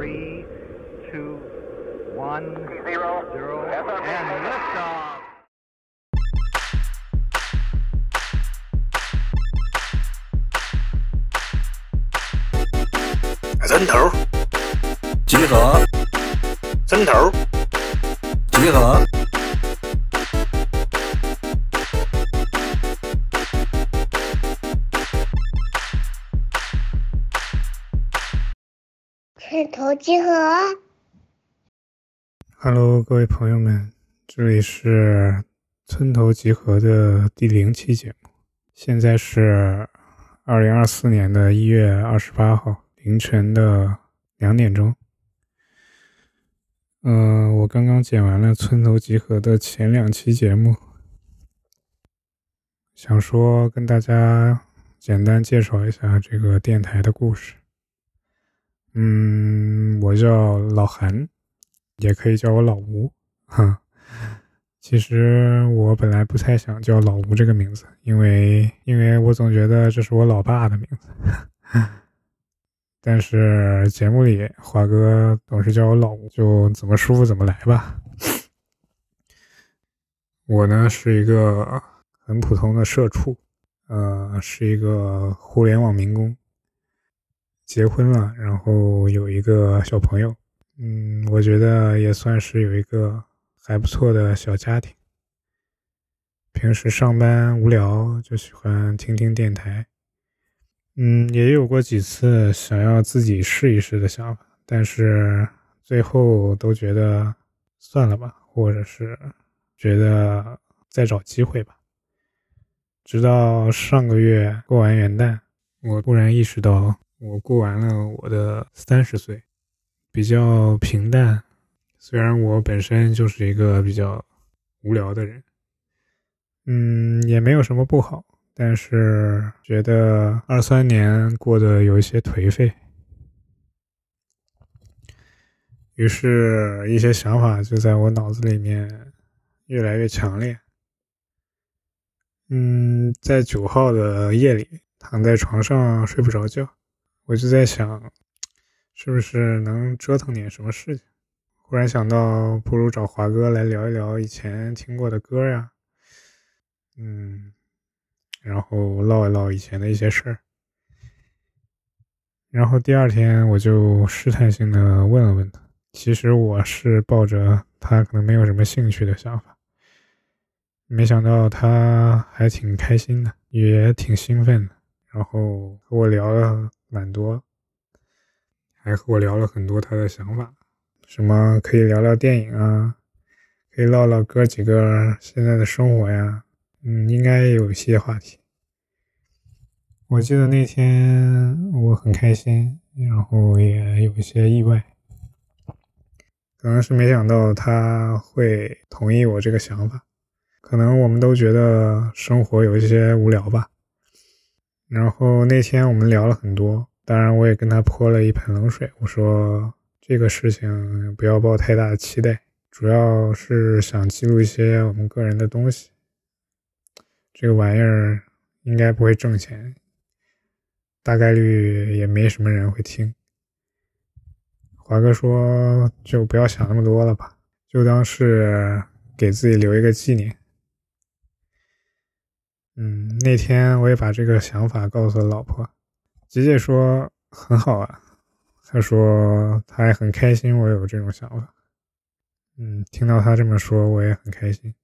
three, two, one, zero, zero, and liftoff. dẫn đầu 集合 dẫn 村头集合，Hello，各位朋友们，这里是村头集合的第零期节目，现在是二零二四年的一月二十八号凌晨的两点钟。嗯、我刚刚剪完了村头集合的前两期节目，想说跟大家简单介绍一下这个电台的故事。嗯，我叫老韩，也可以叫我老吴，哈。其实我本来不太想叫老吴这个名字，因为因为我总觉得这是我老爸的名字。但是节目里华哥总是叫我老吴，就怎么舒服怎么来吧。我呢是一个很普通的社畜，呃，是一个互联网民工，结婚了，然后有一个小朋友，嗯，我觉得也算是有一个还不错的小家庭。平时上班无聊就喜欢听听电台，嗯，也有过几次想要自己试一试的想法，但是最后都觉得算了吧，或者是觉得再找机会吧。直到上个月过完元旦，我突然意识到，我过完了我的三十岁，比较平淡。虽然我本身就是一个比较无聊的人，嗯，也没有什么不好，但是觉得二三年过得有一些颓废，于是，一些想法就在我脑子里面越来越强烈。嗯，在九号的夜里，躺在床上睡不着觉，我就在想，是不是能折腾点什么事情？忽然想到，不如找华哥来聊一聊以前听过的歌呀，嗯，然后唠一唠以前的一些事儿。然后第二天，我就试探性的问了问他，其实我是抱着他可能没有什么兴趣的想法。没想到他还挺开心的，也挺兴奋的，然后和我聊了蛮多，还和我聊了很多他的想法，什么可以聊聊电影啊，可以唠唠哥几个现在的生活呀，嗯，应该有一些话题。我记得那天我很开心，然后也有一些意外，可能是没想到他会同意我这个想法。可能我们都觉得生活有一些无聊吧。然后那天我们聊了很多，当然我也跟他泼了一盆冷水。我说这个事情不要抱太大的期待，主要是想记录一些我们个人的东西。这个玩意儿应该不会挣钱，大概率也没什么人会听。华哥说就不要想那么多了吧，就当是给自己留一个纪念。嗯，那天我也把这个想法告诉了老婆，姐姐说很好啊，她说她还很开心我有这种想法。嗯，听到她这么说，我也很开心。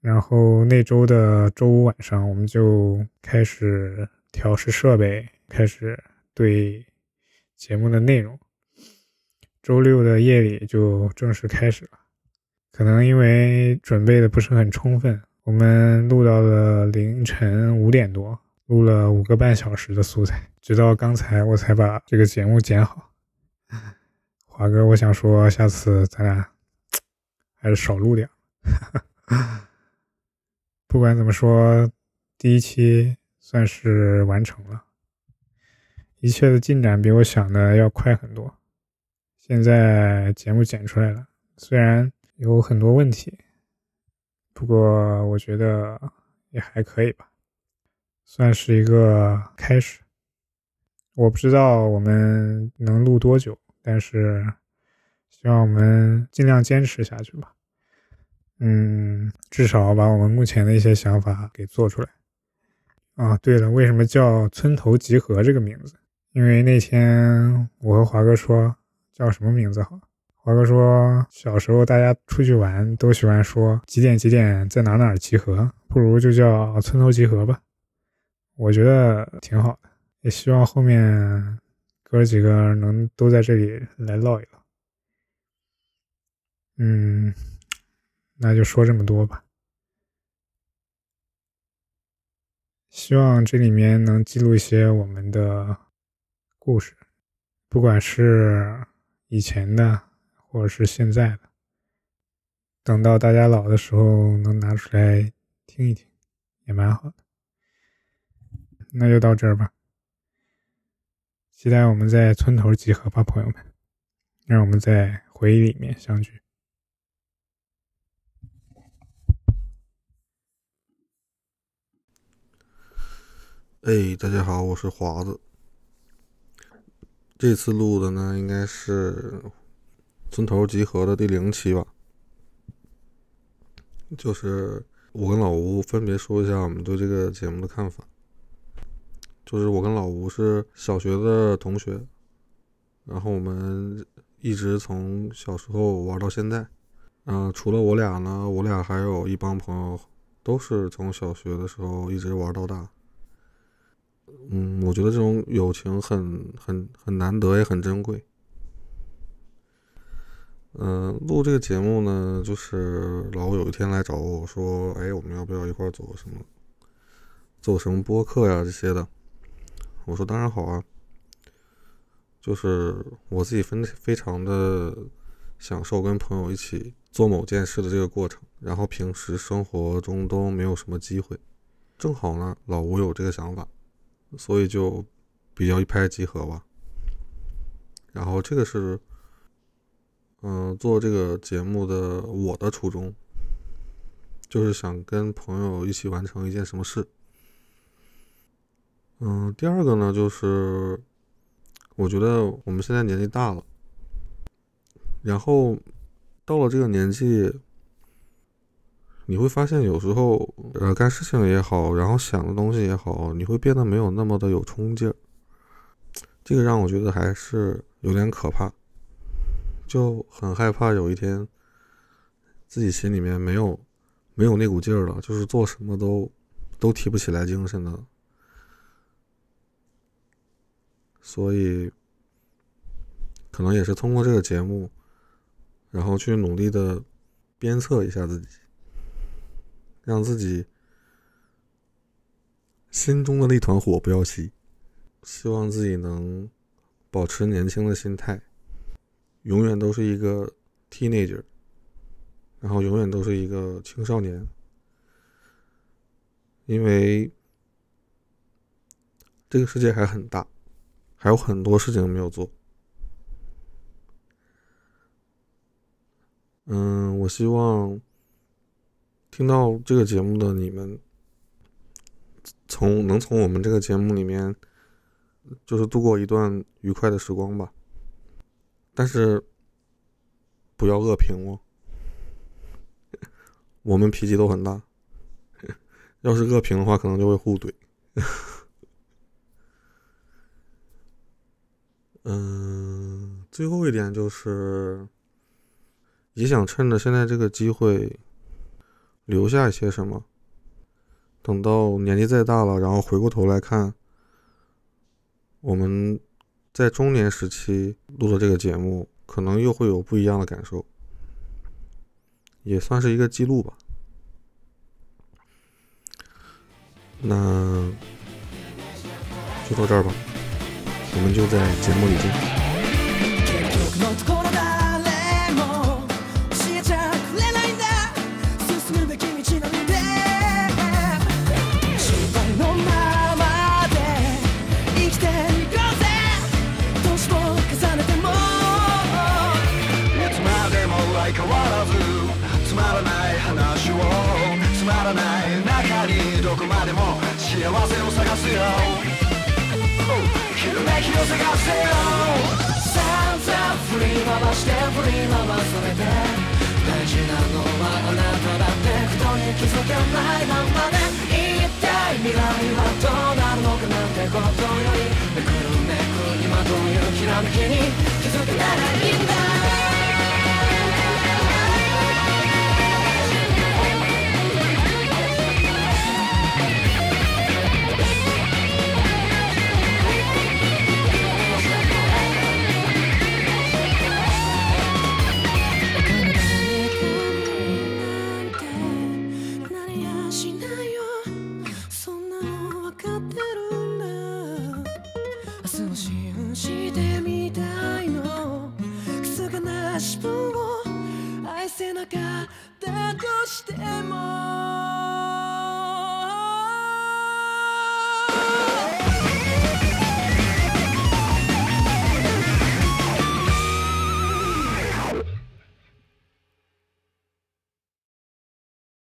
然后那周的周五晚上，我们就开始调试设备，开始对节目的内容。周六的夜里就正式开始了。可能因为准备的不是很充分，我们录到了凌晨五点多，录了五个半小时的素材，直到刚才我才把这个节目剪好。华哥，我想说，下次咱俩还是少录点。不管怎么说，第一期算是完成了，一切的进展比我想的要快很多。现在节目剪出来了，虽然。有很多问题，不过我觉得也还可以吧，算是一个开始。我不知道我们能录多久，但是希望我们尽量坚持下去吧。嗯，至少把我们目前的一些想法给做出来。啊，对了，为什么叫村头集合这个名字？因为那天我和华哥说叫什么名字好？华哥说小时候大家出去玩都喜欢说几点几点在哪哪集合，不如就叫村头集合吧。我觉得挺好的，也希望后面哥几个能都在这里来唠一唠。嗯。那就说这么多吧。希望这里面能记录一些我们的故事，不管是以前的，或者是现在的。等到大家老的时候，能拿出来听一听，也蛮好的。那就到这儿吧。期待我们在村头集合吧，朋友们。让我们在回忆里面相聚。哎，大家好，我是华子。这次录的呢，应该是村头集合的第零期吧。就是我跟老吴分别说一下我们对这个节目的看法。就是我跟老吴是小学的同学，然后我们一直从小时候玩到现在。嗯，除了我俩呢，我俩还有一帮朋友，都是从小学的时候一直玩到大。嗯，我觉得这种友情很很很难得，也很珍贵。嗯，录这个节目呢，就是老吴有一天来找我说：“哎，我们要不要一块做什么，做什么播客呀这些的？”我说：“当然好啊。”就是我自己分非常的享受跟朋友一起做某件事的这个过程，然后平时生活中都没有什么机会，正好呢，老吴有这个想法。所以就比较一拍即合吧。然后这个是，嗯，做这个节目的我的初衷，就是想跟朋友一起完成一件什么事。嗯，第二个呢，就是我觉得我们现在年纪大了，然后到了这个年纪。你会发现，有时候，呃，干事情也好，然后想的东西也好，你会变得没有那么的有冲劲儿。这个让我觉得还是有点可怕，就很害怕有一天自己心里面没有没有那股劲儿了，就是做什么都都提不起来精神的。所以，可能也是通过这个节目，然后去努力的鞭策一下自己。让自己心中的那团火不要熄，希望自己能保持年轻的心态，永远都是一个 teenager，然后永远都是一个青少年，因为这个世界还很大，还有很多事情没有做。嗯，我希望。听到这个节目的你们，从能从我们这个节目里面，就是度过一段愉快的时光吧。但是不要恶评哦，我们脾气都很大，要是恶评的话，可能就会互怼。嗯，最后一点就是，也想趁着现在这个机会。留下一些什么？等到年纪再大了，然后回过头来看，我们在中年时期录的这个节目，可能又会有不一样的感受，也算是一个记录吧。那就到这儿吧，我们就在节目里见。せを探すよ昼めきを探せよ散々振り回して振り回されて大事なのはあなただってことに気づかないままで一体未来はどうなるのかなんてことよりめくるめく今どういうきらめきに Yes.